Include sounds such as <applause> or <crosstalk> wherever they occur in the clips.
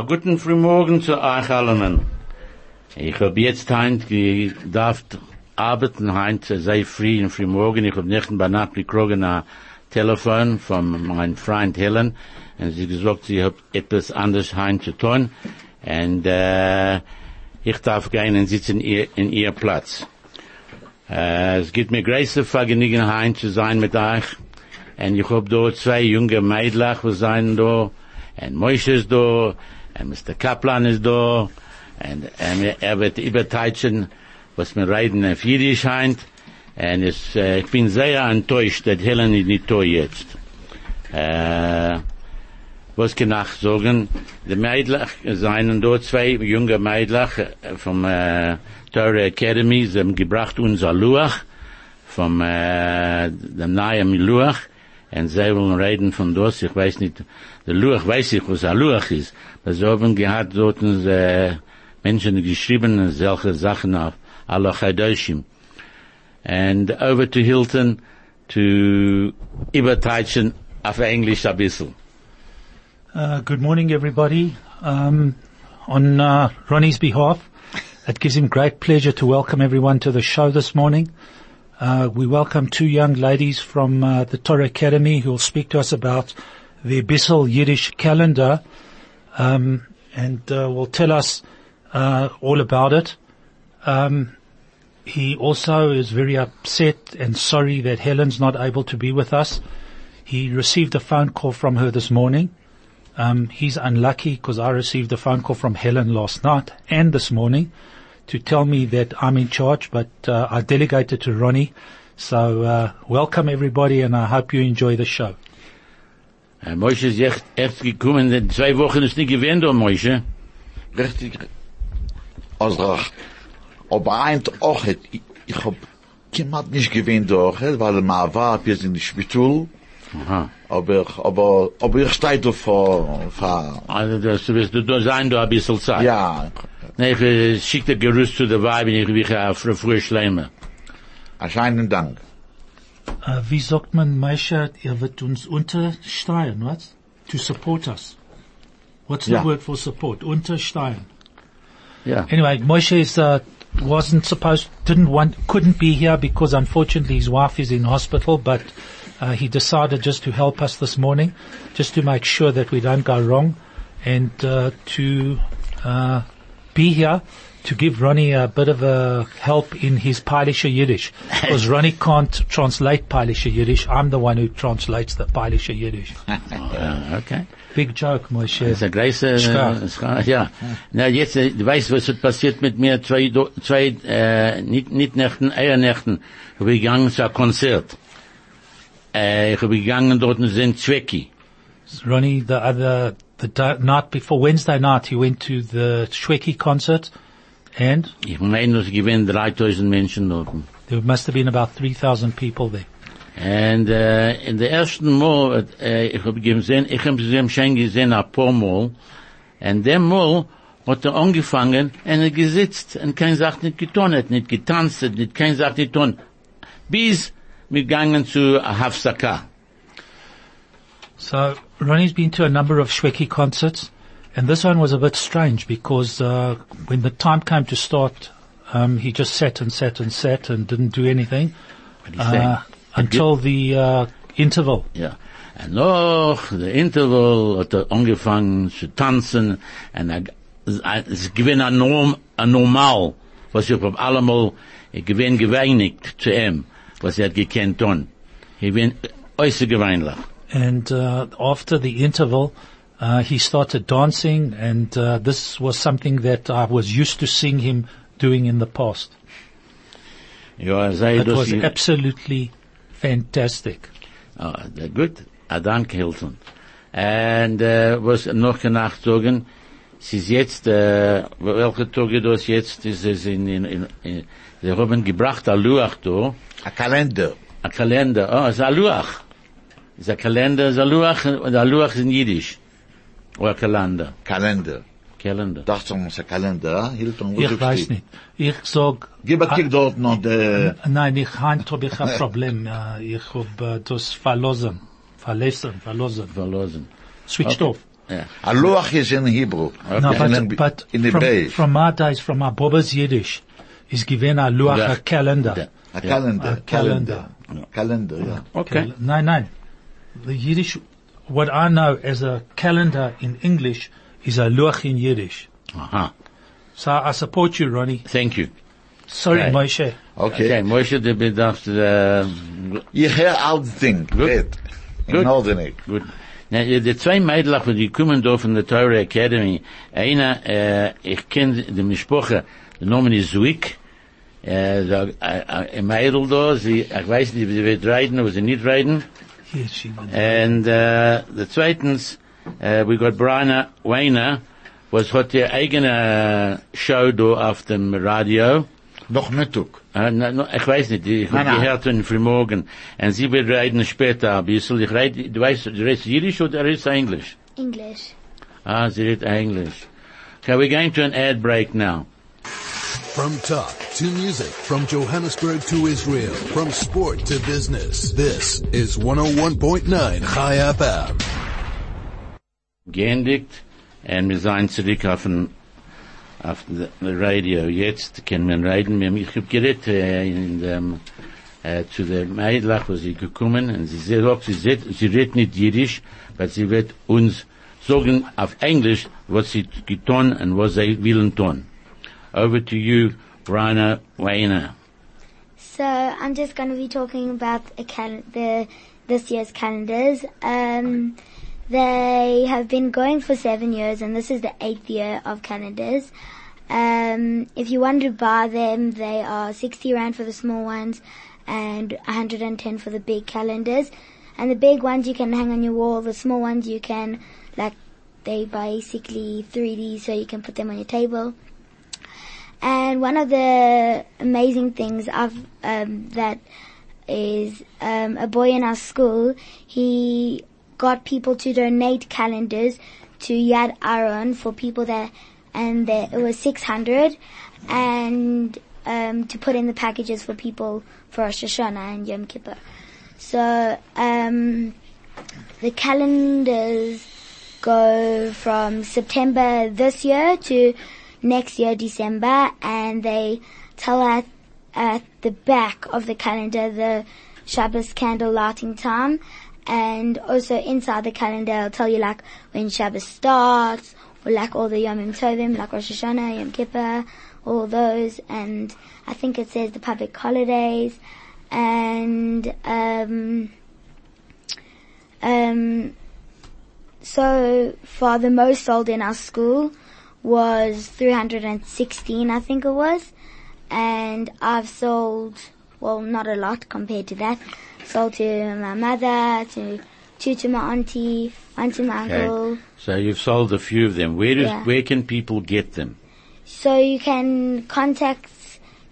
A guten Frühmorgen zu euch allen. Ich hab jetzt heint gedacht, arbeiten heint sehr früh in Frühmorgen. Ich hab nicht bei Nacht gekriegt ein Telefon von meinem Freund Helen. Und sie gesagt, sie hat etwas anderes heint zu tun. Und, äh, ich darf gehen und sitzen ihr, in ihr Platz. Äh, es gibt mir große Vergnügen heint zu sein mit euch. Und ich hab da zwei junge Mädlach, die sind da. Und Moshe ist da. Und Mr. Kaplan ist da. Und ähm, er wird überteitschen, was mir reden auf Jiddisch scheint. Und es, äh, ich bin sehr enttäuscht, dass Helen ist nicht da jetzt. Äh, was kann ich sagen? Die Mädlach seien da zwei junge Mädlach äh, vom äh, Torah Academy, sie haben gebracht unser Luach, vom äh, dem neuen Luach. Und sie wollen reden von das, ich weiß nicht, der Luach weiß ich, was ein Luach ist. Aber sie haben gehabt, dort äh, Menschen geschrieben, solche Sachen auf Allah Chaydoshim. And over to Hilton to überteichen auf Englisch ein bisschen. Uh, good morning, everybody. Um, on uh, Ronnie's behalf, it gives him great pleasure to welcome everyone to the show this morning. Uh, we welcome two young ladies from uh, the Torah Academy who will speak to us about the a bissel Yiddish calendar, um, and uh, will tell us uh, all about it. Um, he also is very upset and sorry that Helen's not able to be with us. He received a phone call from her this morning. Um, he's unlucky because I received a phone call from Helen last night and this morning to tell me that I'm in charge, but uh, I delegated to Ronnie. So uh, welcome everybody, and I hope you enjoy the show. Äh, Moshe ist echt, echt gekommen, in zwei Wochen ist nicht gewesen, da, Moshe. richtig ausgedacht. Aber eins auch, ich, ich hab kiemat nicht gewinnt auch, weil man war, wir sind im Spital, Aha. aber, aber, aber ich stehe da vor, vor, Also, das wirst du da sein, da ein bisschen Zeit. ja, Nee, ich äh, schick dir Gerüst zu der Weib, ich will auf früh Schleime. erscheinen Dank. Uh, wie sagt man, Meisha, er wird uns untersteuern, was? To support us. What's the Ja. word for support? Untersteuern. Ja. Anyway, Moshe is, uh, wasn't supposed, didn't want, couldn't be here because unfortunately his wife is in hospital, but uh, he decided just to help us this morning, just to make sure that we don't go wrong, and uh, to uh, be here to give Ronnie a bit of a help in his Pailisha Yiddish, because <laughs> Ronnie can't translate Pailisha Yiddish. I'm the one who translates the Pailisha Yiddish. Ja, <laughs> uh, okay. Big joke, Moshe. Das ist ein großer, ja. Na, jetzt, du weißt, was hat passiert mit mir, zwei, zwei, äh, uh, nicht, nicht Nächten, eher Nächten, ich bin gegangen zu einem Konzert. Äh, ich bin gegangen dort und sind Zwecki. Ronnie, the other, the night before Wednesday night, he went to the Shwekey concert and Ich meine, dass gewinnen 3000 Menschen dort. there must have been about 3,000 people there. And äh, in the ersten Mal, äh, ich habe gesehen, ich habe sie schon gesehen ein paar Mal. Und dem Mal hat er angefangen und er gesitzt und kein sagt nicht getan hat, nicht getanzt nicht kein nicht getan. Bis wir gegangen zu Hafsaka. So Ronnie's been to a number of Shwekey concerts and this one was a bit strange because, uh, when the time came to start, um, he just sat and sat and sat and didn't do anything, What he saying? uh, until the, uh, interval. Ja. Und noch, der Interval hat er angefangen zu tanzen und er, es gewinnt ein, Norm, ein Normal, was ich hab allemal, ich gewinn geweinigt zu ihm, was er hat gekannt tun. Ich bin äußerst geweinlich. And uh, after the interval, uh, he started dancing, and uh, this was something that I was used to seeing him doing in the past. Ja, sei It was absolutely fantastic. ah, der gut, a dank Hilton. Und, äh, was noch genacht sagen, es ist jetzt, äh, welche Tage das jetzt, ist es in, in, in, in sie haben gebracht a Luach da, A Kalender. a Kalender, oh, es ist a Luach. Es ist a Kalender, es ist a Luach, und a Luach ist in Jiddisch. Oder Kalender, Kalender. Kalender. Dacht so, es ist ein Kalender, Hilton, wo Ich du weiß steht. nicht. Ich sag, Gib ein äh, Kick dort noch, der, äh, nein, ich habe ich ein Problem. Äh, Ich habe äh, das verlassen. Verlassen, verlassen. Verlosen. Switched Okay. off. Yeah. A luach is in Hebrew. No, In- but, but in from, Hebrew. from our days, from our Boba's Yiddish, is given a luach, Yeah. a calendar. Yeah. A calendar. A calendar. Calendar, yeah. Okay. No, no. The Yiddish, what I know as a calendar in English is a luach in Yiddish. Uh-huh. So I support you, Ronnie. Thank you. Sorry, Okay. Moshe. Okay, Okay. Moshe, du bedarfst, äh, Ich höre all Ding. Red. In Gut. Nordernig. Gut. Na, die die zwei Mädels, die kommen da von der Torah Academy, einer, äh, ich kenne die Mischproche, der Name ist Zwick, äh, so, äh, äh, ein Mädel da, sie, ich weiß nicht, sie wird reiten, oder sie nicht reiten, Yes, she will. And, uh, äh, der zweitens, äh, uh, we got Brian Weiner, was hat ihr eigene uh, Show do auf dem Radio, Noch Mittag. Äh, na, na, ich weiß nicht, ich Nein, habe nein. gehört von frühmorgen. Und sie wird reden später ein bisschen. Ich rede, du weißt, du redest Jiddisch oder redest Englisch? English. Ah, sie redet Englisch. Okay, we're going to an ad break now. From talk to music, from Johannesburg to Israel, from sport to business. This is 101.9 Chai FM. Geendigt. Und wir sind zurück auf den, auf dem Radio. Jetzt können wir reden. Wir- Ich habe geredet, äh, in dem, ehm, äh, eh, zu der Mädel, wo sie gekommen, und sie sagt, sie, sagt, sie redet nicht Jiddisch, weil sie wird uns sagen auf Englisch, was sie getan und was sie willen tun. Over to you, Brian Weiner. So I'm just going to be talking about cal- the this year's calendars. Um, they have been going for seven years, and this is the eighth year of calendars. Um, if you want to buy them, they are 60 rand for the small ones and 110 for the big calendars. And the big ones you can hang on your wall. The small ones you can, like, they basically 3D, so you can put them on your table. And one of the amazing things um, that is um, a boy in our school. He got people to donate calendars to Yad Aaron for people that, and there, it was 600, and um, to put in the packages for people for Rosh Hashanah and Yom Kippur. So um, the calendars go from September this year to next year December, and they tell us at the back of the calendar the Shabbos candle lighting time, and also inside the calendar it'll tell you like when Shabbos starts, or like all the Yomim Tovim, like Rosh Hashanah, Yom Kippur, all those, and I think it says the public holidays, and um, um, so for the most sold in our school was 316, I think it was. And I've sold, well, not a lot compared to that. Sold to my mother, to two to my auntie, one to my Okay. uncle. So you've sold a few of them. Where does, Yeah. where can people get them? So you can contact,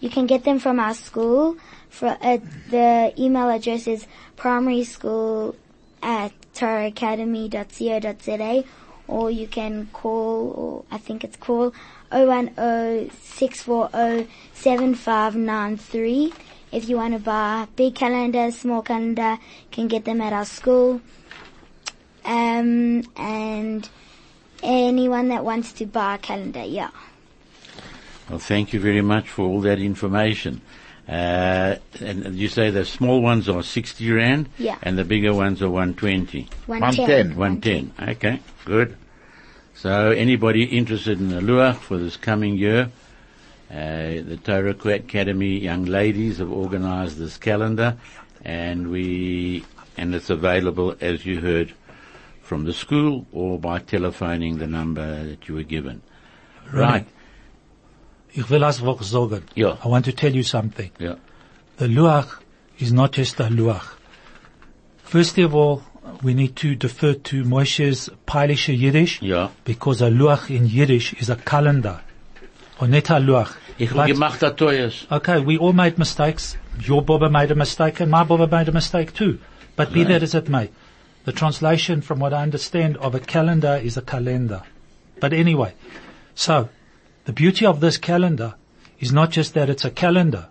you can get them from our school. For, uh, the email address is primary school at torahacademy.co.za or you can call, or I think it's call 010-640-7593. If you want to buy big calendar, small calendar, can get them at our school. Um, and anyone that wants to buy a calendar, yeah. Well, thank you very much for all that information. Uh, and you say the small ones are 60 rand? Yeah. And the bigger ones are 120? 110. 110. Okay, good. So anybody interested in the Luach for this coming year, uh, the Torah Academy young ladies have organized this calendar and we, and it's available as you heard from the school or by telephoning the number that you were given. Right. Ich will was sagen. I want to tell you something. Yeah. The luach is not just a luach. First of all, we need to defer to Moshe's Peilische Yiddish because a luach in Yiddish is a calendar, or not a luach. Ich habe gemacht. Okay, we all made mistakes. Your Baba made a mistake and my Baba made a mistake too. But be that as it may, the translation from what I understand of a calendar is a calendar. But anyway, so, the beauty of this calendar is not just that it's a calendar.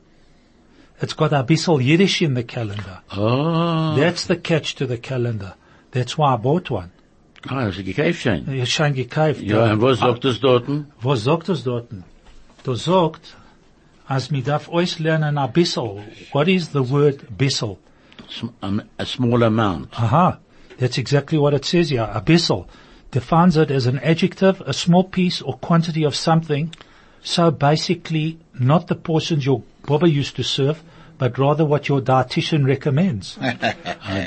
It's got a bissel Yiddish in the calendar. Oh. That's the catch to the calendar. That's why I bought one. Ah, hast du gekauft schon? Er ist schon gekauft. Ja, und was sagt das dort? Was sagt das dort? Das sagt, als mir darf euch lernen a bissel. What is the word bissel? Um, A small amount. Aha. That's exactly what it says here. A bissel defines it as an adjective, a small piece or quantity of something. So basically, not the portions your Baba used to serve, but rather what your dietitian recommends.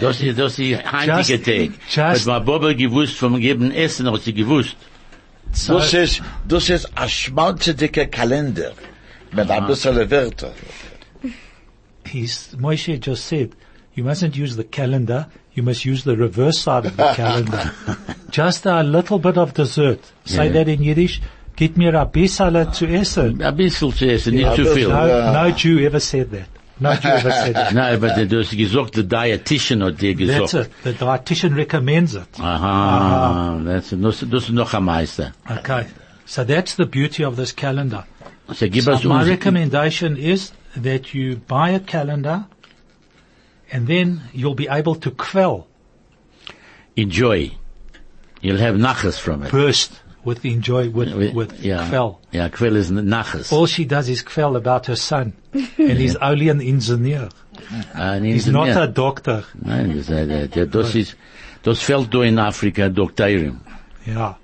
Das ist, das ist heintige Just- Tag. just- Hat mein Baba gewusst vom geben Essen, hat sie gewusst. So, Das ist, das ist ein schmalzedicker Kalender. Mit ein bisschen Wörter. he's, Moshe just said, you mustn't use the calendar, you must use the reverse side of the <laughs> calendar. just a little bit of dessert. Say Yeah. that in Yiddish. Gib mir a bissele zu essen. Ein bisschen zu essen, nicht Ja, zu viel. No, Yeah. no Jew ever said that. No Jew ever said that. Nein, aber du hast gesagt, der Dietitian hat dir That's it. The dietitian recommends it. Aha, uh-huh. das, das, das ist noch am meisten. Okay. So that's the beauty of this calendar. So So my recommendation is that you buy a calendar and then you'll be able to quell, enjoy. You'll have nachas from it. burst with enjoy, with, with yeah, quell. yeah, quell is nachas. All she does is quell about her son. <laughs> and he's only an engineer. Ah, ein He's not a doctor. Nein, das, ist, das fällt in Afrika, Doktorium. Yeah.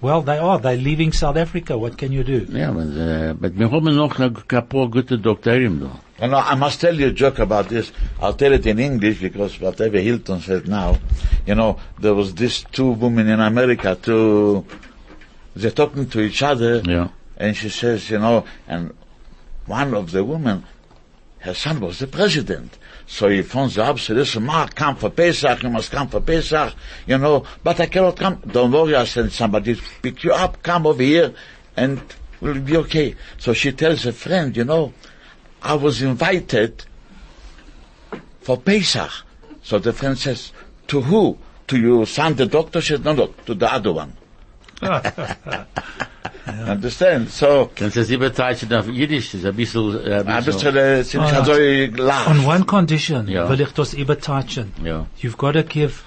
Well, they are. They're leaving South Africa. What can you do? Yeah, but, uh, äh, aber wir haben noch ein paar gute Doktorium da. You know, I must tell you a joke about this. I'll tell it in English because whatever Hilton said now, you know, there was this two women in America, two, they're talking to each other, Ja. and she says, you know, and one of the women, her son was the president. So he phones up, said, listen, Ma, come for Pesach, you must come for Pesach, you know, but I cannot come. Don't worry, I'll send somebody to pick you up, come over here, and we'll be okay. So she tells a friend, you know, I was invited for Pesach. So the friend says, to who? To your son, the doctor? She says, no, no, to the other one. <laughs> Understand? So, Kannst du das übertreiben auf Jiddisch? Das ist ein bisschen, äh, ein ein bisschen, bisschen, äh, sind Ah, so On one condition, Ja. will ich das übertouchen. ja. You've got to give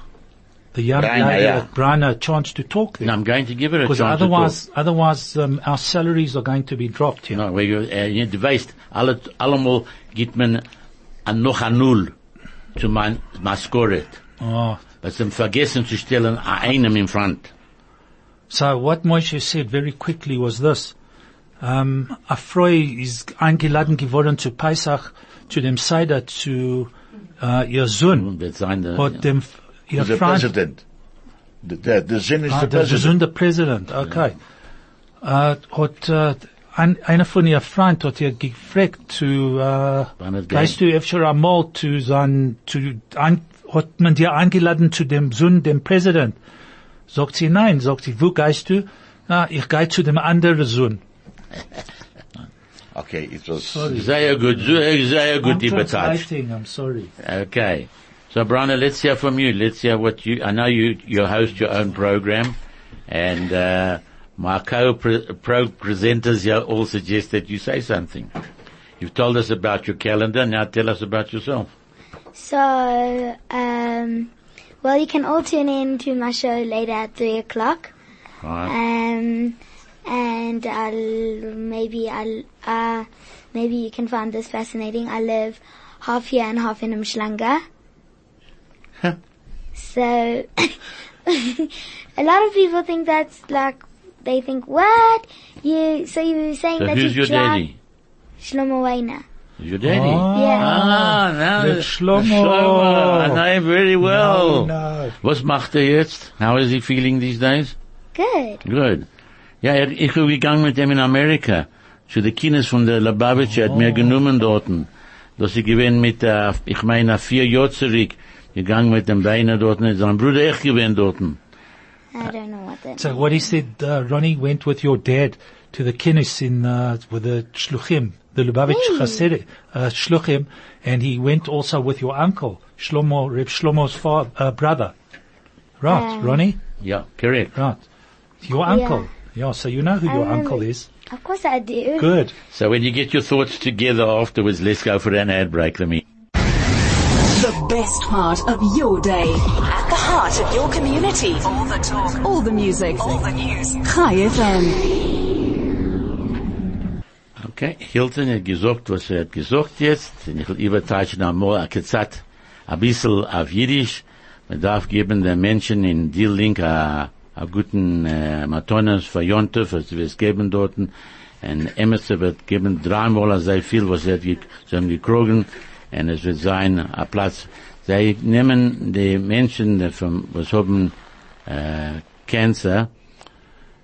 the young Brian, lady yeah. Brian a chance to talk And there. I'm going to give her a Because chance to otherwise, otherwise, um, our salaries are going to be dropped here. talk. No, weil, äh, du weißt, alle, allemal gibt man ein noch ein Null zu mein Maskoret. Oh. Was sie vergessen zu stellen, a einem in front. So what Moshe said very quickly was this. Um, Afroi ist eingeladen geworden zu Pesach, zu dem Seder, zu uh, ihr Sohn. Und wird sein, der, Und dem, ihr The president. The, the, the Zin is ah, the der president. gesunde Präsident, okay. Uh, hat, uh, ein, einer von ihr Freund hat ihr gefragt zu, uh, weißt du, öfter einmal zu sein, zu, ein, hat man dir eingeladen zu dem Sohn, dem Präsident? Sagt sie nein, sagt sie, wo gehst du? Na, ich gehe zu dem anderen Sohn. Okay, it was, Sehr gut, sehr, sehr gut I'm übertreibt. translating, I'm sorry. Okay. So, Brana, let's hear from you. Let's hear what you, I know you, you host your own program and, uh, my co-presenters here all suggest that you say something. You've told us about your calendar, now tell us about yourself. So, um, well, you can all tune in to my show later at three o'clock. Right? Um, and I'll maybe I'll uh maybe you can find this fascinating. I live half here and half in Umhlanga. Huh. So <laughs> a lot of people think that's like they think what you so you were saying So that who's you your drive daddy? Shlomo Weiner. Your daddy? Ah, Yeah. Ah, now That's Shlomo. Shlomo. I know him very well. No, no. Was macht er jetzt? How is he feeling these days? Good. Good. Ja, er, ich bin gegangen mit dem in Amerika. Zu den Kines von der Lubavitch, er hat mir genommen dorten. Dass ich gewinn mit, äh, ich meine, vier Jahre zurück, gegangen mit dem Beiner dorten, sein Bruder echt gewinn dorten. I don't know what that. So what he said, uh, Ronnie went with your dad to the Kinnis in, uh, with the Shluchim, the Lubavitch Hey. Chassid, uh, Shluchim, and he went also with your uncle, Shlomo, Reb Shlomo's father, uh, brother. Right, Um, Ronnie? Yeah, correct. Right. Your uncle. Yeah, so you know who I your remember- uncle is. Of course I do. Good. So when you get your thoughts together afterwards, let's go for an ad break, let me. Best part of your day at the heart of your community. All the talk. All the music. All the news. Chai FM. Okay, Hilton hat gesagt, was er hat gesagt jetzt. Ich will übertreiben einmal, a kezat, a bissel auf Jiddisch. Man darf geben den Menschen in die Link a, a guten äh, Matonas für Jontef, was wir es geben dort. Und Emerson wird geben dreimal so viel, was er hat gekrogen. Und es wird sein, a Platz. Sie nehmen die Menschen, die vom, was haben äh, uh, Cancer,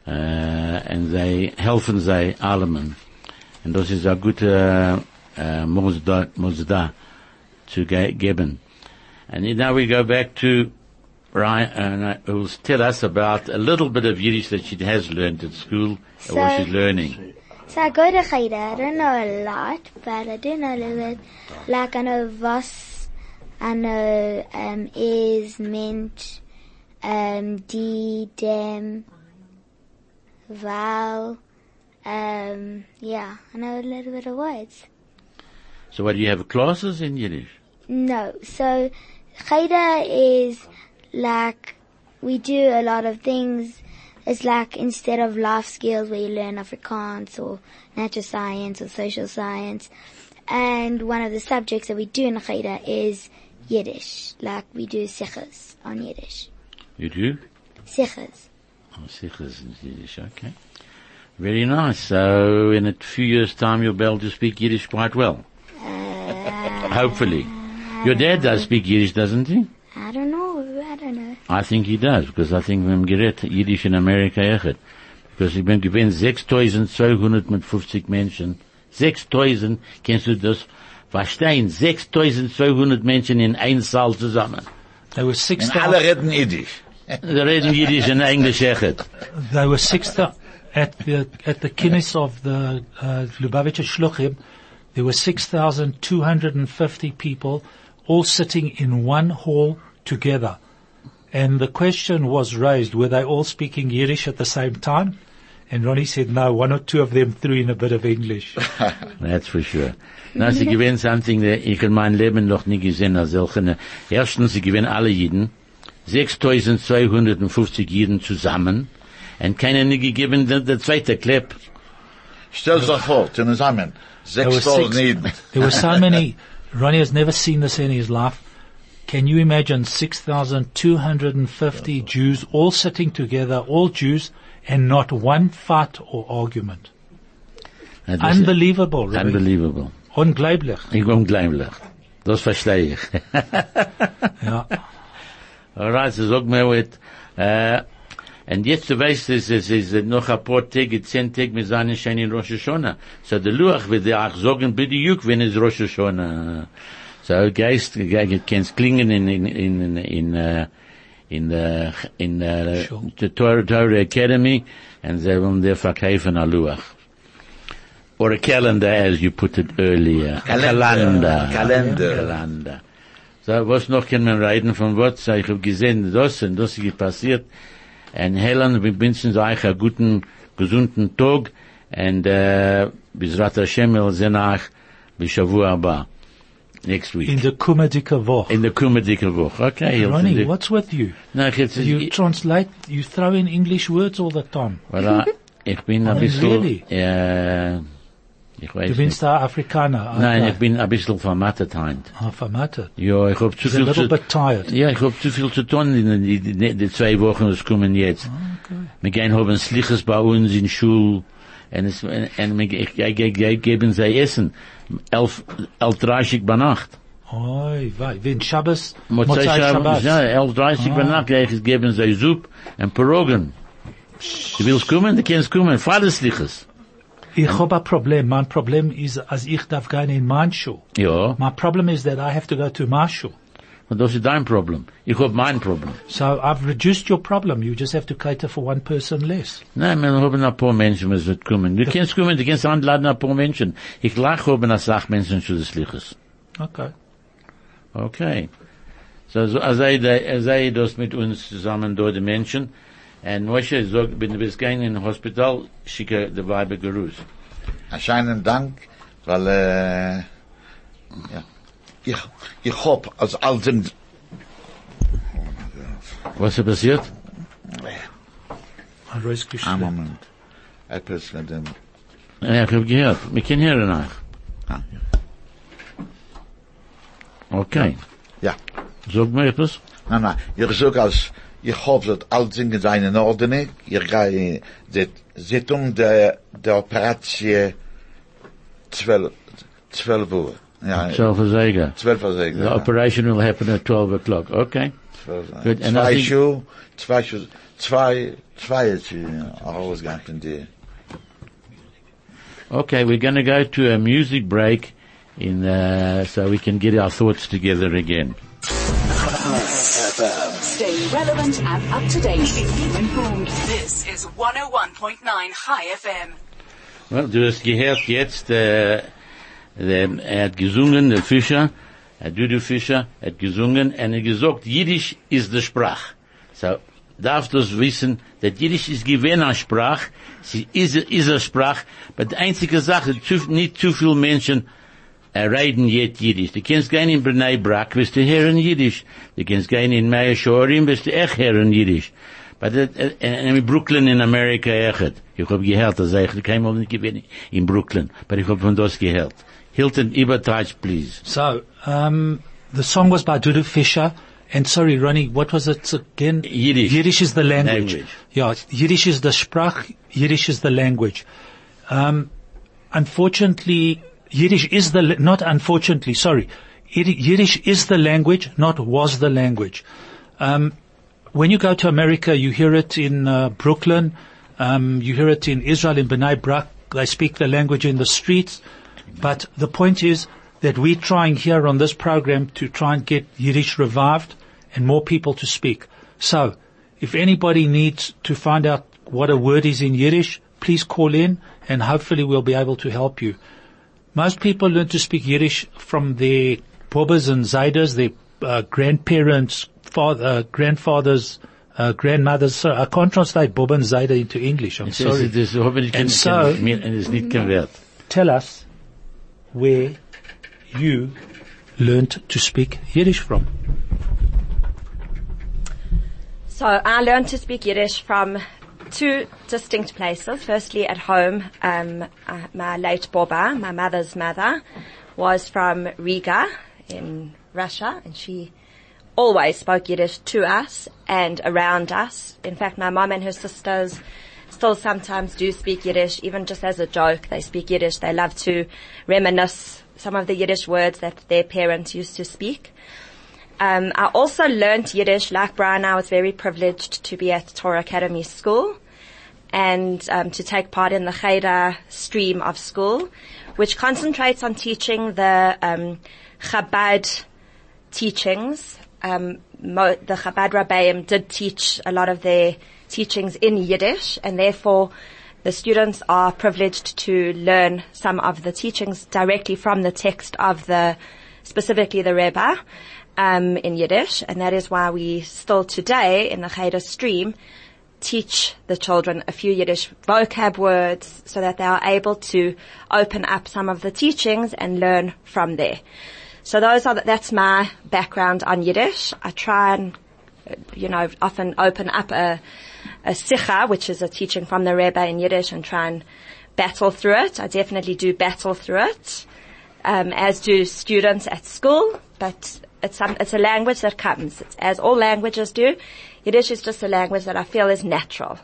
äh, und sie helfen sie allem. Und das ist eine gute äh, Mosda, Mosda zu ge geben. And now we go back to Ryan, uh, and uh, who will tell us about a little bit of Yiddish that she has learned at school, or what she's learning. So I go to Cheder. I don't know a lot, but I do know a little bit. Like I know was, I know um, is, mint, um, d, dem, val. Um, yeah, I know a little bit of words. So what, do you have classes in Yiddish? No, so Cheder is like we do a lot of things. It's like instead of life skills where you learn Afrikaans or natural science or social science. And one of the subjects that we do in Cheder is Yiddish. Like we do sichas on Yiddish. You do? Sichas. Oh, sichas in Yiddish, okay. Very nice. So in a few years' time you'll be able to speak Yiddish quite well. Uh, <laughs> Hopefully. Your dad does speak Yiddish, doesn't he? I don't know. I don't know. I think he does, because I think wir haben gerät Yiddish in America echt. Because ich bin gewinn 6250 Menschen. 6000, kennst du das verstehen? 6200 Menschen in ein Saal zusammen. There were six Und alle reden Yiddish. <laughs> Sie reden Yiddish in Englisch echt. There were six thou- at the at the kinnis of the uh, Lubavitcher Shluchim. There were six thousand two hundred and fifty people, all sitting in one hall together, and the question was raised: Were they all speaking Yiddish at the same time? And Ronnie said, "No, one or two of them threw in a bit of English." <laughs> That's for sure. Na, sie gewinnen something, that ich in meinem Leben noch nie gesehen als solche. Erstens, sie gewinnen alle Jiden. 6250 Jiden zusammen. Und keiner nie gegeben, der, der zweite Clip. Stell dir vor, zusammen, There were 6000 six. Eden. There were so many. Ronnie has never seen this in his life. Can you imagine 6,250 Jews all sitting together, all Jews, and not one fight or argument? Unbelievable, really. Unbelievable. Unglaublich. Ich unglaublich. Das verstehe ich. Ja. Alright, so sag mir, mit, äh, uh, und jetzt du weißt, es ist, es ist noch ein paar Tage, zehn Tage, wir sind schon in Rosh Hashanah. So der Luach wird dir auch sagen, bitte juk, wenn es Rosh Hashanah. So Geist, ge- kannst klingen in, in, in, in, in, äh, in der, in der, Sure. der Torah, Torah Academy, und sie wollen dir verkaufen a Luach. Or a calendar, as you put it earlier. Kalender. A calendar. Kalender. Kalender. So, was noch kann man reden von was? So, ich habe gesehen, das und das ist passiert. Und Helen, wir wünschen euch einen guten, gesunden Tag. Und, äh, bis Rat Hashem, wir sehen euch bis Shavua Abba. Next week. In the Kumadika Woch. In the kommende Woche. Okay. Ronnie, what's with you? Ich jetzt, You ich, translate, you throw in English words all the time. voilà, ich bin ein Oh, bisschen, really? äh, ich weiß Du bist da Afrikaner. Nein, okay. ich bin ein bisschen vermattet heint. Ah, vermattet. Ja, ich hab zu a viel little zu, bit tired. ja, ich hab zu viel zu tun in die, die, die zwei Wochen, das kommen jetzt. Wir gehen haben Sliches bei uns in Schul, ich geben sie Essen. Elf, elf dreißig bei Nacht. Oi, wei. Wenn Shabbos, Motzei Shabbos, ja, elf dreißig bei Ah. Nacht, geben sie Suppe und Pirogen. Du willst kommen, du kannst kommen, fahr Sliches. Ich hab ein Problem. Mein Problem ist, als ich darf gehen in mein Schul. Ja, My problem is that I have to go to shul. Und das ist dein Problem. Ich hab mein Problem. So I've reduced your problem. You just have to cater for one person less. Nein, wir haben ein paar Menschen, die sind kommen. Du kannst kommen, du kannst anladen ein paar Menschen. Ich lache haben als Sachmenschen zu des Liches. Okay. Okay. So, so, als als sei das mit uns zusammen dort die Menschen. Und Moshe sagt, du bist gegangen in Hospital, schicke die Weibe Gerus. Einen Dank, weil, äh, ja, ich, ich hoffe, als sind, Was ist passiert? Ein Moment. Etwas mit dem, Ja, ich hab gehört. Wir können hören nach. ah, Okay. ja. Sag mir etwas. Nein, nein, ich sag als, ich hoffe, dass alle Dinge sind in Ordnung. Ich gehe, sie tun der, der Operation zwölf, zwölf Uhr. Ja, So versagen. zwölf The operation will happen at 12 o'clock. Okay. Good, and I Zwei think- Schuhe, zwei Schuhe, zwei, zwei ist sie rausgegangen von dir. Okay, we're going to go to a music break in, uh, so we can get our thoughts together again. Stay relevant and up to date. Keep informed. This is 101.9 Chai FM. Well, du hast gehört jetzt, äh, der, er hat gesungen, der Fischer, der Dudu Fischer, hat gesungen, und er gesagt, Jiddisch ist die Sprache. So, darfst du es wissen, dass Jiddisch ist gewähnt eine Sprache, sie ist, ist eine Sprache, aber die einzige Sache, zu, nicht zu viele Menschen äh, reden jetzt Jiddisch. Du kannst gehen in Brenei Brak, wirst du hören Jiddisch. Du kannst gehen in Maya Shorim, wirst du echt hören Jiddisch. But uh, uh, in Brooklyn in Amerika echt. Ich hab gehört, dass ich kein nicht gewinne in Brooklyn. But ich hab von das gehört. Hilton, übertreib's, please. So, um, the song was by Dudu Fisher. And sorry, Ronnie, what was it again? Yiddish. Yiddish is the language. Language. Yeah, Yiddish is the Sprach, Yiddish is the language. Um, unfortunately, Yiddish is the, not unfortunately, sorry. Yiddish is the language, not was the language. Um, when you go to America, you hear it in uh, Brooklyn, um, you hear it in Israel, in Bnei Brak. They speak the language in the streets. But the point is that we're trying here on this program to try and get Yiddish revived and more people to speak. So, if anybody needs to find out what a word is in Yiddish, please call in and hopefully we'll be able to help you. Most people learn to speak Yiddish from their bobbers and zaydas, their uh, grandparents, father, uh, grandfathers, uh, grandmothers. So I can't translate bob and zayda into English. I'm sorry. Das ist And so- kein- mir- es ist nicht kein Wert. Tell us where you learned to speak Yiddish from. So I learned to speak Yiddish from two distinct places. Firstly, at home, um, uh, my late Boba, my mother's mother, was from Riga in Russia, and she always spoke Yiddish to us and around us. In fact, my mom and her sisters still sometimes do speak Yiddish, even just as a joke. They speak Yiddish. They love to reminisce some of the Yiddish words that their parents used to speak. Um, I also learned Yiddish. Like Brian, I was very privileged to be at Torah Academy School and um, to take part in the Cheder stream of school, which concentrates on teaching the um, Chabad teachings. Um, mo- the Chabad Rabbeim did teach a lot of their teachings in Yiddish, and therefore the students are privileged to learn some of the teachings directly from the text of the, specifically the Rebbe, um, in Yiddish, and that is why we still today in the Cheder stream teach the children a few Yiddish vocab words so that they are able to open up some of the teachings and learn from there. So those are, that's my background on Yiddish. I try and, you know, often open up a, a sikha, which is a teaching from the Rebbe in Yiddish and try and battle through it. I definitely do battle through it, um, as do students at school, but it's, it's a language that comes, it's, as all languages do. Yiddish is just a language that I feel is natural.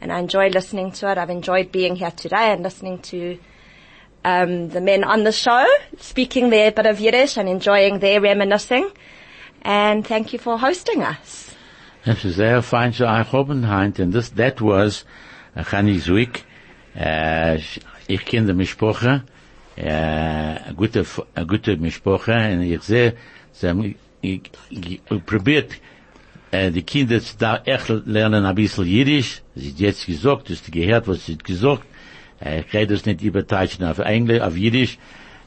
And I enjoy listening to it. I've enjoyed being here today and listening to um, the men on the show speaking their bit of Yiddish and enjoying their reminiscing. And thank you for hosting us. Sehr fein zu euch oben, Heint, und das, that was, uh, Chani Zwick, äh, ich kenne die Mischpoche, äh, a gute, a gute Mischpoche, und ich sehe, sie haben, probiert, die Kinder da echt lernen ein bisschen Jiddisch, sie hat jetzt gesagt, du hast gehört, was sie gesagt, ich kann das nicht übertreiben auf Englisch, auf Jiddisch,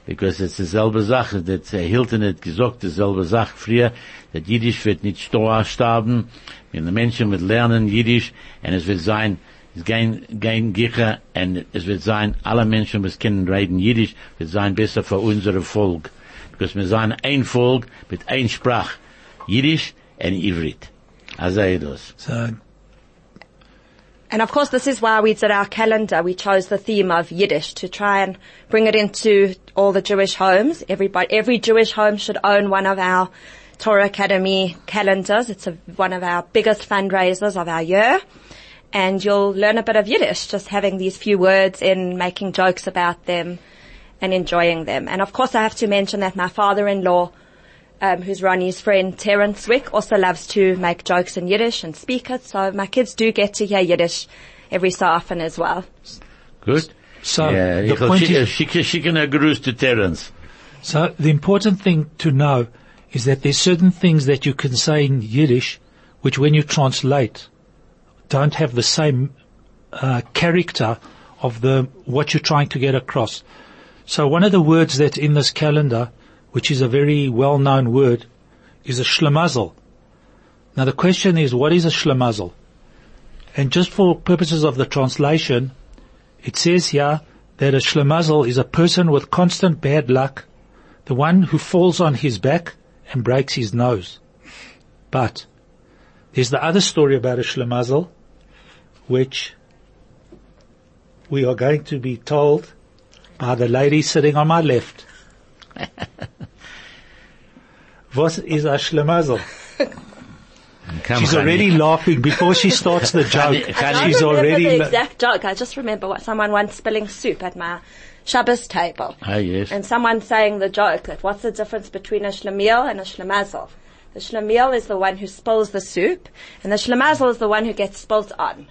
because it's dieselbe Sache, that uh, Hilton hat gesagt, dieselbe Sache früher, that Jiddisch wird nicht stor sterben, wenn die Menschen wird lernen Jiddisch, und es wird sein, es kein, kein Gicher, und es wird sein, alle Menschen, die können reden Jiddisch, wird sein besser für unsere Volk. Because wir sind ein Volk mit ein Sprach, Jiddisch und Ivrit. Azaidos. So, And of course, this is why we did our calendar. We chose the theme of Yiddish to try and bring it into all the Jewish homes. Everybody, every Jewish home should own one of our Torah Academy calendars. It's a, one of our biggest fundraisers of our year. And you'll learn a bit of Yiddish just having these few words in, making jokes about them and enjoying them. And of course, I have to mention that my father-in-law um, who's Ronnie's friend, Terence Zwick, also loves to make jokes in Yiddish and speak it. So my kids do get to hear Yiddish every so often as well. Good? so Yeah, the point schicken, is, schicken, schicken a gruß to Terence. so the important thing to know is that there's certain things that you can say in Yiddish, which when you translate, don't have the same uh, character of the what you're trying to get across. So one of the words that's in this calendar, which is a very well-known word, is a shlemazel. Now the question is, what is a shlemazel? And just for purposes of the translation, it says here that a shlemazel is a person with constant bad luck, the one who falls on his back and breaks his nose. But there's the other story about a shlemazel, which we are going to be told by the lady sitting on my left. <laughs> What is a shlemazel? <laughs> Come, She's Chani. already laughing before she starts the <laughs> joke. Chani- I She's don't remember already. the exact joke. I just remember what someone once spilling soup at my Shabbos table. Ah, yes. And someone saying the joke that what's the difference between a shlemiel and a shlemazel? The shlemiel is the one who spills the soup, and the shlemazel is the one who gets spilt on.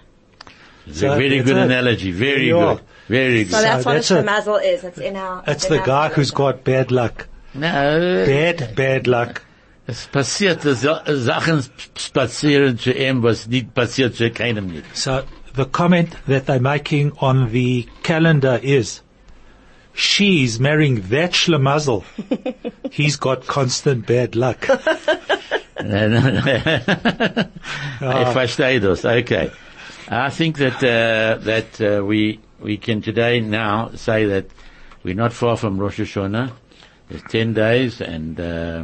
It's So a very good it. analogy. Very good. Very good. So good. that's what that's a it. shlemazel is. It's in our. It's in the our guy who's got bad luck. No, Bad, bad luck. es passiert, Sachen passieren zu ihm, was nicht passiert zu keinem nicht. So the comment that they're making on the calendar is, she's marrying that schlemazel. <laughs> He's got constant bad luck. <laughs> I verstehe das. Okay. I think that, uh, that, uh, we, we can today now say that we're not far from Rosh Hashanah. There's 10 days and, uh,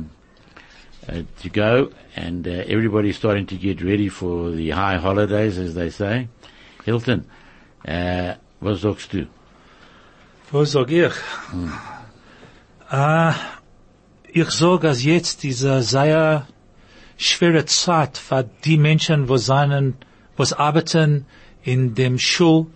uh, to go and, uh, everybody's starting to get ready for the high holidays, as they say. Hilton, uh, was sagst du? Was sag ich? Ah, ich sag, als jetzt diese sehr schwere Zeit für die Menschen, wo seinen, was arbeiten in dem Schul,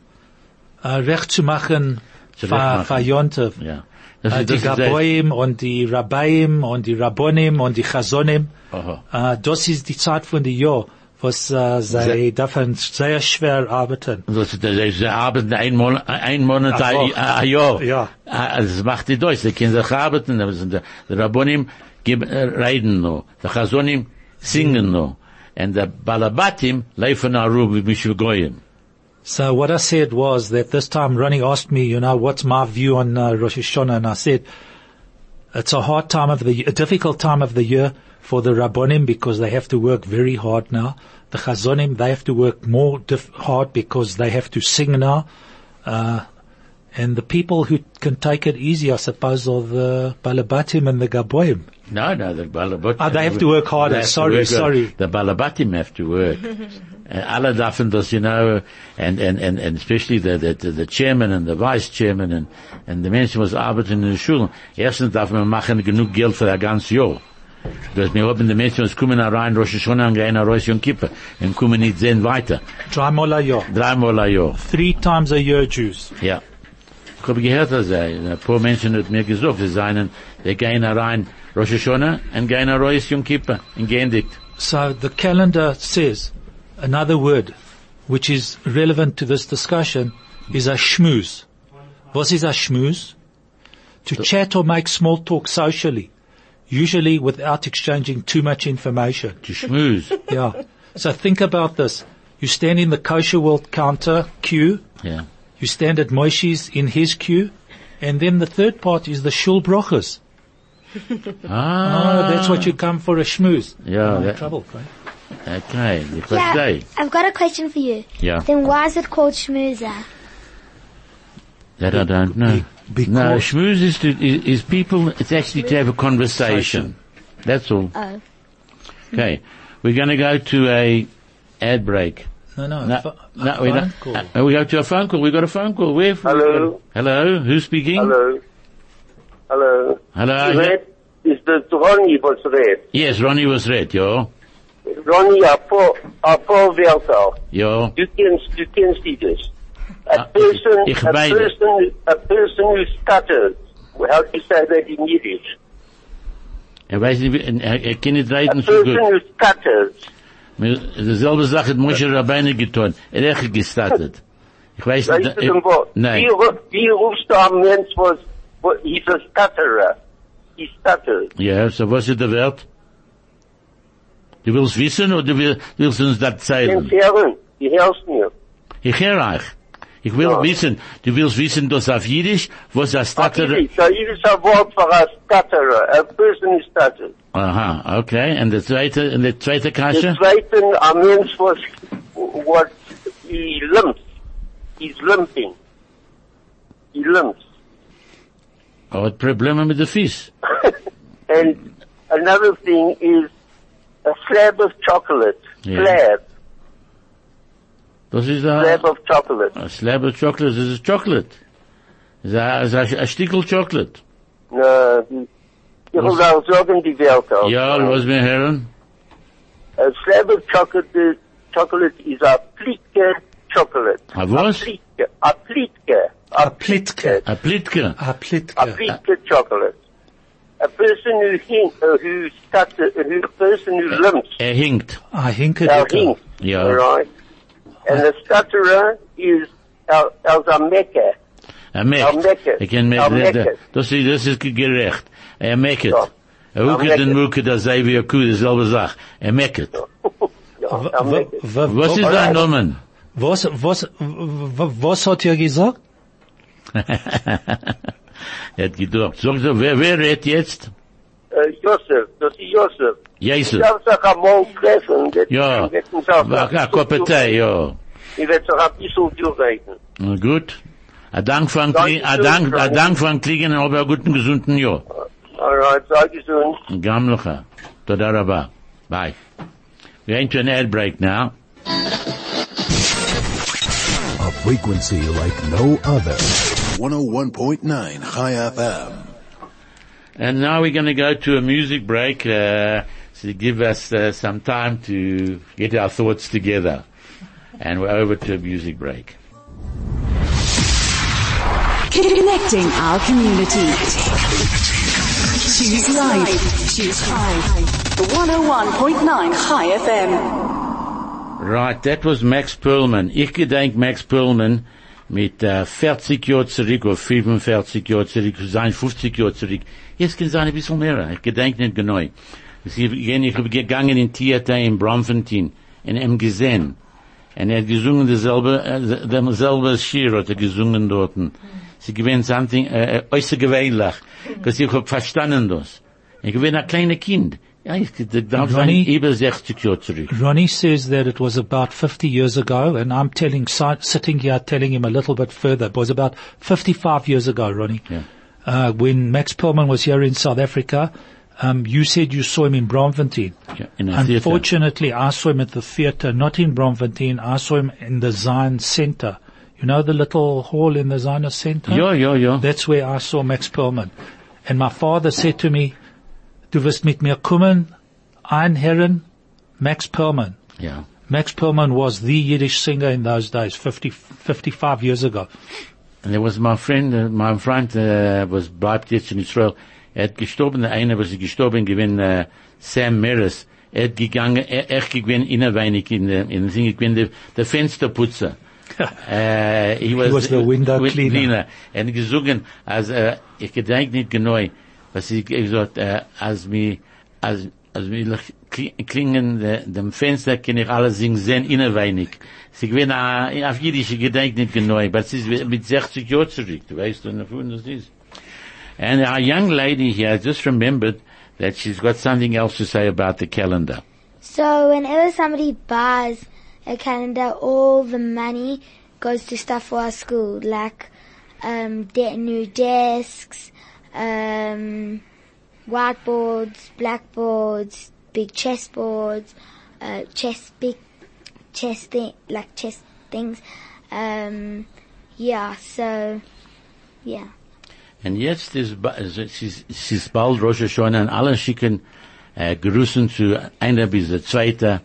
äh, recht zu machen für. Jontef. Ja. Äh, die Gaboim und die Rabbaim und die Rabbonim und die Chazonim. Aha. Äh, das ist die Zeit von die Jahr, was äh, sie dürfen sehr schwer arbeiten. Das, sie arbeiten ein Monat, ein Monat, ein ein Jahr. Ja. Ah, Also, das macht die Deutsch. Sie können sich arbeiten, die Rabbonim äh, reden noch. Die Chazonim singen noch. Und die Balabatim laufen nach Ruhe Mishul Goyim. So what I said was that this time Ronnie asked me, you know, what's my view on uh, Rosh Hashanah, and I said it's a hard time of the, a difficult time of the year for the Rabbonim because they have to work very hard now. The Chazonim they have to work more hard because they have to sing now. Uh, and the people who can take it easy, I suppose, are the Balabatim and the Gaboim. No, no, the Balabatim. Ah, they have to work harder. To Sorry, work hard. sorry. The Balabatim have to work. <laughs> and alle dürfen das, you know, and, and, and, and especially the, the, the chairman and the vice chairman and, and the Menschen, was arbeiten in den Schulen. Erstens darf man machen genug Geld für ein ganzes Jahr. Das wir haben die Menschen, was kommen rein, Rosh Hashanah und gehen nach Rosh Yom Kippur und kommen nicht sehen weiter. Dreimal a year. Dreimal ein Jahr. Three times a year Jews. Ja. Ich habe gehört, dass er, ein paar Menschen hat mir gesagt, sie seien, die gehen rein Rosh Hashanah und gehen nach Rosh Yom Kippur dicht. So the calendar says another word which is relevant to this discussion is a schmooze. What is a schmooze? To chat or make small talk socially, usually without exchanging too much information. To schmooze. Yeah. So think about this. You stand in the kosher world counter queue, Ja. you stand at Moshe's in his queue, and then the third part is the shul brochas. <laughs> Ah. Oh, that's what you come for a schmooze. Yeah. I'm that- trouble, right? Okay, ich Yeah, verstehe. I've got a question for you. Yeah. Then why is it called schmoozer? That I don't know. Be- because- no, schmooze is, to, is, is people, it's actually to have a conversation. That's all. Oh. Okay. We're going to go to a ad break. No, no. No, pho- no, we phone don't. call. Uh, we go to a phone call. We got a phone call. Where? Hello. Hello. Who's speaking? Hallo. Hallo. Hello. Red, is dit Ronnie wat red? Yes, Ronnie was right. Ja. Ronnie, Apo, Apo Weltal. Ja. Du kennst, du kennst die dus. A Ah, person, a person, a person who stutters. How do you say that in Yiddish? Er weiß nicht, wie- er, er kann nicht A reden so person gut. who stutters. Dieselbe Sache hat Moshe Rabbeinu getan. Er hat gestartet. Ich weiß Weißt nicht. du denn was? Nein. Wie, wie rufst du am Mensch was, was, he's a stutterer. Uh, he stutters. Ja, so was ist der Wert? Du willst wissen oder du will- willst uns das zeigen? Herren, die hörst mir. Ich höre euch. Ich will Ja. wissen, du willst wissen, dass auf Jiddisch, was das Ach, Statter... Yiddish, a Yiddish a word for a stutterer. A person who stutters. Aha, okay. Und der zweite, und der zweite Kasche? zweite, a Mensch was, what, he limps. He's limping. He limps. Er hat Probleme mit der Fies. <laughs> and another thing is a slab of chocolate. Yeah. Slab. Das ist Slab of chocolate. A Slab of Chocolate, das ist Chocolate. Das ist ein, das ist ein Stickel Chocolate. No, ich will auch sagen die Welt auch. Ja, hören. A slab of chocolate, chocolate is a plitke chocolate. A was? A plitke. A plitke. A plitke. Ein Plitke. A A plitke. plitke chocolate. A person who hink, uh, who stutter, who a person who limps, Er hinkt. A hinke A dikke. hink. Ja. Alright. And the stutterer is our, our mecca. Er meckt. Er meckt. Er kann Er mecken. meckt. Das ist, das ist gerecht. Er meckt. Ja. Er Er hucket und meckt. mucket, das sei wie ein Kuh, dieselbe Sache. Er meckt. ja, W- our w- mecca. w- Was ist w- dein Name? Was, was, w- was hat er gesagt? Er hat gedacht. Sag so, wer, wer redet jetzt? Äh, Josef, das ist Josef. Jesus. Ich darf sich einmal treffen. das- Ja. ich werd uns auch Ach, ach, Kopetei, ja. Ich werde sich ein bisschen durchreiten. Na gut. A Dank von, Danke a schön, Dank, a Frank. Dank von Kriegen, aber einen guten, gesunden Jahr. Alright, sei gesund. Gamlecha. Toda Rabba. Bye. We're into an ad break now. A frequency like no other. 101.9 Chai FM. And now we're going to go to a music break uh, to give us uh, some time to get our thoughts together. And we're over to a music break. Connecting our community. Choose life. Choose Chai. 101.9 Chai FM. Right, that was Max Perlman. Ich gedenk Max Perlman mit äh, 40 Jahren zurück oder 45 Jahren zurück, sein 50 Jahre zurück. Jetzt kann sein ein bisschen mehr. Ich gedenk nicht genau. Bin ich bin gegangen in Theater in Bromfontein und ihm gesehen. Und er hat gesungen derselbe, äh, derselbe Schier hat er gesungen dort. Sie gewinnt something, äh, äh, äußerst gewöhnlich. Because <laughs> ich hab verstanden das. Ich gewinn ein kleines Kind. Ja, ich, darf sein Ronnie? über 60 Jahre zurück. Ronnie says that it was about 50 years ago, and I'm telling, sitting here telling him a little bit further. It was about 55 years ago, Ronnie. Yeah. Uh, when Max Perlman was here in South Africa, um, you said you saw him in Bloemfontein. Yeah, in. Unfortunately, I saw him at the theatre, not in Bloemfontein. I saw him in the Zion Center. You know the little hall in the Zion Center? Yeah, yeah, yeah. That's where I saw Max Perlman. And my father said to me, du wirst mit mir kommen, ein Herren, Max Perlman. Ja. Max Perlman was the Yiddish singer in those days, 50, 55 years ago. And there was my friend, uh, my friend, uh, was bleibt jetzt in Israel. Er hat gestorben, der eine, was ist gestorben, gewinn, uh, Sam Meres. Er hat gegangen, er, er gewinn innerweinig in der, in der Singe, gewinn der, der Fensterputzer. <laughs> uh, he was, was the window cleaner. Er hat gesungen, als, uh, ich gedenk nicht genau, was ich gesagt, uh, als mi, als, als mi kli- klingen, de, dem Fenster kann ich alles singen, sehen innerweinig. Sie gewinnen, uh, auf gedenk nicht genau, aber es ist mit 60 Jahren zurück, du weißt, wovon das ist. And our young lady here just remembered that she's got something else to say about the calendar. So whenever somebody buys a calendar, all the money goes to stuff for our school, like um, de- new desks, um, whiteboards, blackboards, big chessboards, uh, chess big chess thing like chess things. Um, yeah, so yeah. Jetzt ist, ba- es ist, bald Rosh Hashanah und alle schicken äh, Grüßen zu einer bis der zweite.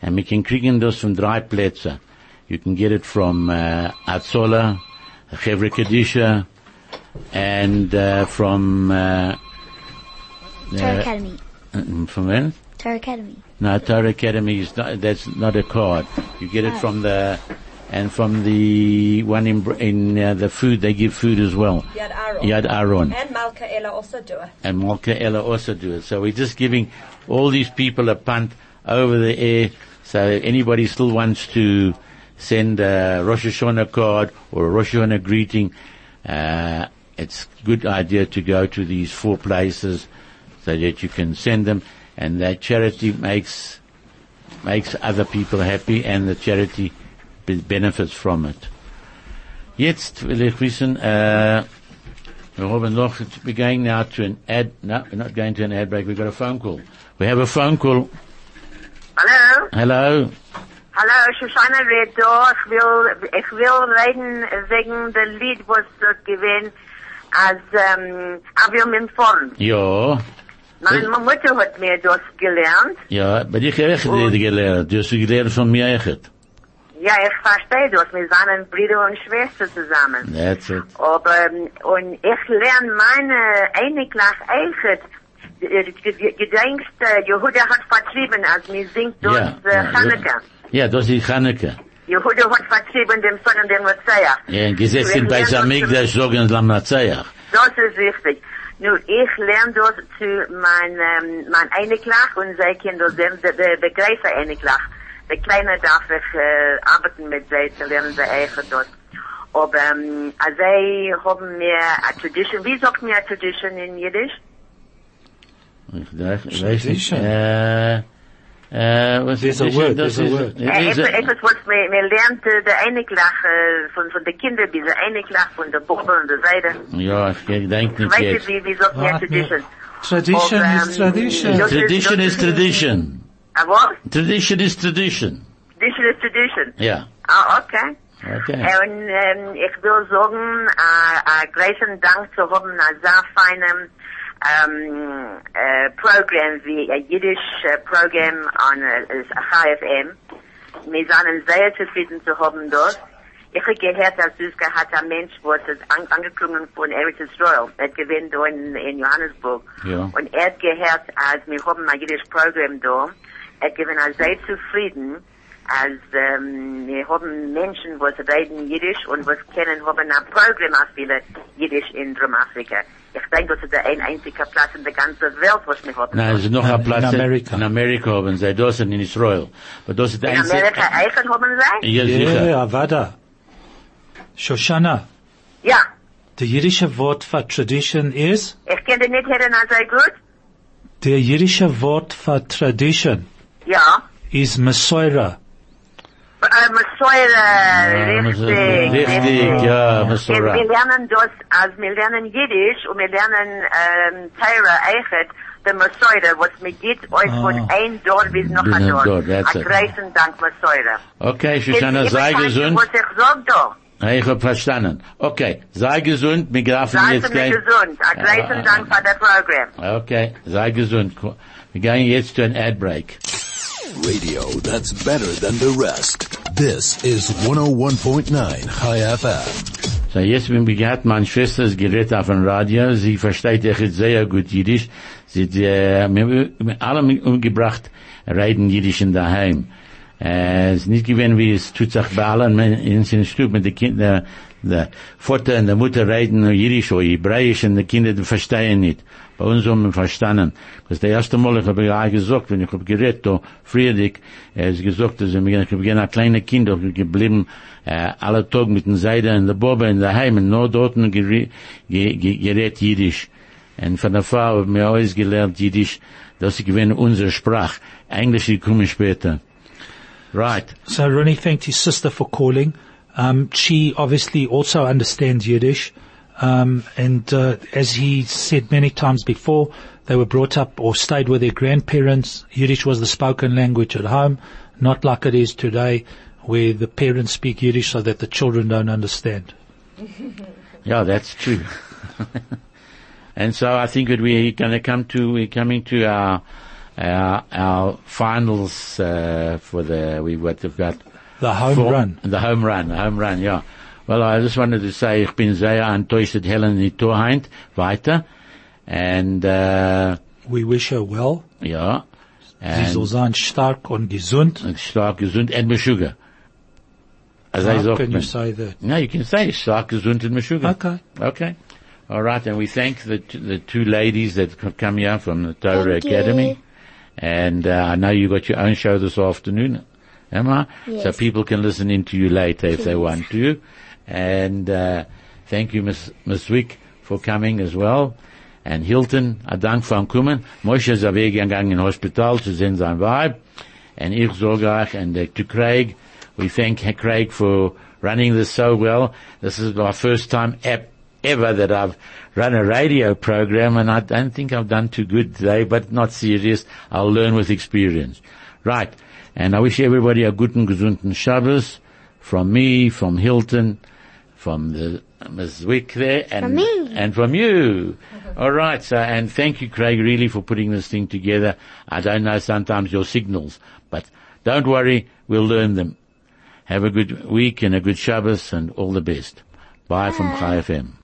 Wir können kriegen das von drei Plätzen. You can get it from uh, Hatzolah, Chevre Kadisha, and uh, from uh, Torah uh, Academy. from when? Torah Academy. No, Torah Academy is not, that's not a card. You get it from the, and from the one in, in uh, the food, they give food as well. Yad Aaron. Yad Aaron. And Malka Ella also do it. and Malka Ella also do it. So we're just giving all these people a punt over the air. So if anybody still wants to send a Rosh Hashanah card or a Rosh Hashanah greeting, uh, it's a good idea to go to these four places so that you can send them and that charity makes, makes other people happy and the charity benefits from it. Jetzt will ich wissen, uh, noch, we're going now to an ad, no, we're not going to an ad break, we've got a phone call. We have a phone call. Hallo, Hello? hallo, Shoshana redt da. Ich will, ich will reden wegen der Lied, was dort gewinnt, als, ähm, Avio mit vorn. Ja, Meine Mutter hat mir das gelernt. ja, aber ich habe echt oh. gelernt. Du hast gelernt von mir echt. Ja, ich verstehe das. Wir sind Brüder und Schwester zusammen. That's it. Aber, und ich lerne meine Einiglach echt. Gedenkst, Jehuda hat vertrieben, als mir singt dort Ja, äh, ja, das ist Chaneke. Jehuda hat vertrieben dem Sohn und dem Messiah. Ja, Ich bei Samigdash sagen Lamnazayach. Das ist wichtig. Nun, ich lerne das zu mein, ähm, mein Einiglach und sie können das lernen, der, große Einiglach. Der Kleine darf ich, äh, arbeiten mit zu lernen sie eigen das. Aber, ähm, also haben mir a Tradition, wie sagt mir a Tradition in Jiddisch? Ich weiß nicht, Tradition. äh, äh, was There's a ist word, das? there's a ist- word. is etwas, was mir lernt, äh, der Einiglach, äh, von, von den Kindern, diese Einiglach von der Buche und der Seite. Ja, ich denke nicht Weißt du, jetzt. wie, wie sagt Warte. Tradition? Tradition is um, tradition. ist- Tradition is ist- tradition. Ah, was? Tradition is tradition. Tradition is tradition. Ja. Ah, okay. Okay. Und ähm, ich will sagen, äh, äh, großen Dank zu haben, ein sehr feinem ähm, äh, Programm wie ein Jiddisch äh, Programm an äh, HFM. Wir sind sehr zufrieden zu haben dort. Ich habe gehört, dass es hat ein Mensch, es an, angeklungen von Eretz Israel, er gewinnt da in, in Johannesburg. Ja. Und er hat gehört, als wir haben ein Jiddisch Programm da, er gewinnt er sehr zufrieden, als ähm, wir haben Menschen, was reden Jiddisch und was kennen, haben ein Programm auf viele Jiddisch in Drum-Afrika. Ich denke, das ist der ein einziger Platz in der ganzen Welt, was wir haben. Nein, es ist noch In- ein Platz in Amerika. in Amerika haben sie, das sind in Israel. Aber das ist der in einzige. Amerika eigen haben sie? Ja, sicher. Ja, Avada. Shoshana, Ja. the jiddische Wort für tradition is, Ich kenne nicht hören als sehr gut. der jiddische Wort für tradition Ja. is Mesoira. Mesoire, Ja, richtig. Richtig, ja, Wir, wir Mesorah. lernen das, als wir lernen Jiddisch und wir lernen ähm, Teira Eichet, der Mesoire, was mir geht euch von Ah. ein Dorf bis noch ein ein Dorf. Dorf, that's A it. großen Dank, Mesoire. Okay, Shoshana, sei gesund. Was ich sag da. Ja, Ich hab verstanden. Okay, sei gesund, wir grafen Seien jetzt Sie mir gleich. gesund. A großen ah, Dank für das Programm. Okay, sei gesund. Wir gehen jetzt zu einem Ad Break. Radio that's better than the rest. This is 101.9 Chai FM. So, jetzt bin ich gehabt, meine Schwester ist gerät auf dem Radio, sie versteht echt sehr gut Jiddisch. Sie äh, wir alle umgebracht, reden Jiddisch in daheim. Äh, eh, es ist nicht gewesen, wie es tut sich bei allen in seinem Stück mit den Kindern, der Vater und der Mutter reden nur Jiddisch oder Hebräisch und die Kinder die verstehen nicht. Bei uns haben wir verstanden. Das ist der erste Mal, ich habe ja gesagt, wenn ich habe geredet, da, Friedrich, er ist gesagt, dass ich habe gerne ein kleiner Kind auch geblieben, äh, alle Tag mit den Seide in der Bobe in der Heim, und nur dort gere- ge- ge- gerät Jiddisch. Und von der Frau haben wir alles gelernt Jiddisch, das ist gewesen unsere Sprache. Englisch, die kommen später. Right. So Ronnie thanked his sister for calling. Um, she obviously also understands Yiddish. Um, and uh, as he said many times before, they were brought up or stayed with their grandparents. Yiddish was the spoken language at home, not like it is today, where the parents speak Yiddish so that the children don't understand. <laughs> Yeah, that's true. <laughs> and so I think that we're going to come to, we're coming to our, our, our finals, uh, for the, we've got, we've got The home four- run. The home run, the home run, ja. Well, I just wanted to say, ich bin sehr enttäuscht, dass Helen nicht Torheint, weiter. And, uh, We wish her well. ja. Sie soll sein stark und gesund. stark, gesund, and meshuga. As I How sagt can you man. say that? No, you can say stark, gesund, and meshuga. Okay. Okay. All right, and we thank the t- the two ladies that have come here from the Torah Thank you. Academy. And uh, I know you got your own show this afternoon, am I? So people can listen in to you later if they want to. And uh, thank you, Miss Miss Wick, for coming as well. And Hilton, a Dank von Kommen. Moshe ist weggegangen in Hospital zu sehen sein Weib. And ich sage euch, and uh, to Craig, we thank Craig for running this so well. This is my first time ever that I've run a radio program, and I don't think I've done too good today, but not serious. I'll learn with experience. Right. And I wish everybody a guten, gesunden Shabbos from me, from Hilton, from the Ms. Wick there, and From me. and from you. All right. So, and thank you, Craig, really for putting this thing together. I don't know sometimes your signals, but don't worry, we'll learn them. Have a good week and a good Shabbos and all the best. Bye from Chai FM.